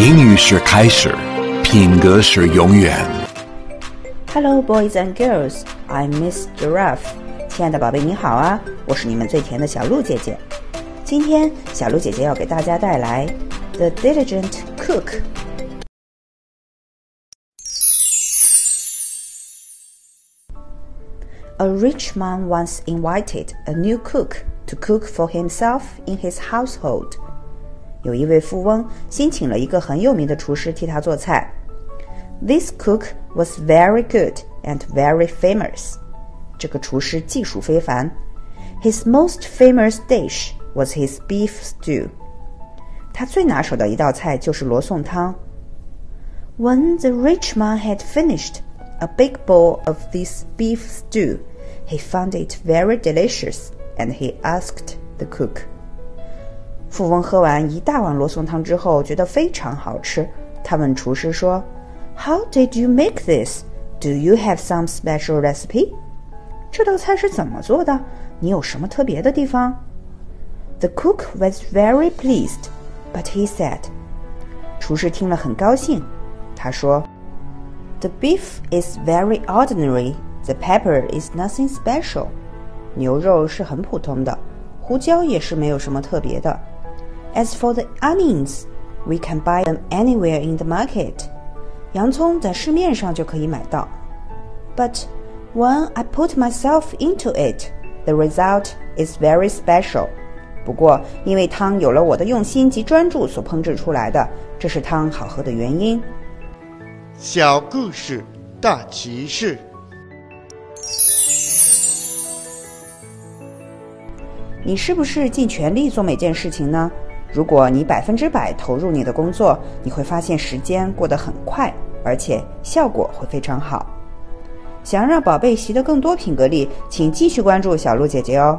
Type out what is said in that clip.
英语是开始，品格是永远。 Hello, boys and girls. I'm Miss Giraffe. 亲爱的宝贝，你好啊！我是你们最甜的小鹿姐姐。今天，小鹿姐姐要给大家带来《The Diligent Cook》。A rich man once invited a new cook to cook for himself in his household. 有一位富翁新请了一个很有名的厨师替他做菜。This cook was very good and very famous. 这个厨师技术非凡。His most famous dish was his beef stew. 他最拿手的一道菜就是罗宋汤。When the rich man had finished a big bowl of this beef stew, he found it very delicious, and he asked the cook. 富翁喝完一大碗罗宋汤之后，觉得非常好吃。他问厨师说：“How did you make this? Do you have some special recipe?” 这道菜是怎么做的？你有什么特别的地方？The cook was very pleased, but he said. 厨师听了很高兴，他说：“The beef is very ordinary. The pepper is nothing special. 牛肉是很普通的，胡椒也是没有什么特别的。 As for the onions, we can buy them anywhere in the market. 洋葱在市面上就可以买到。But when I put myself into it, the result is very special. 不过，因为汤有了我的用心及专注所烹制出来的，这是汤好喝的原因。小故事大启示。你是不是尽全力做每件事情呢？如果你百分之百投入你的工作，你会发现时间过得很快，而且效果会非常好。想要让宝贝习得更多品格力，请继续关注小鹿姐姐哦。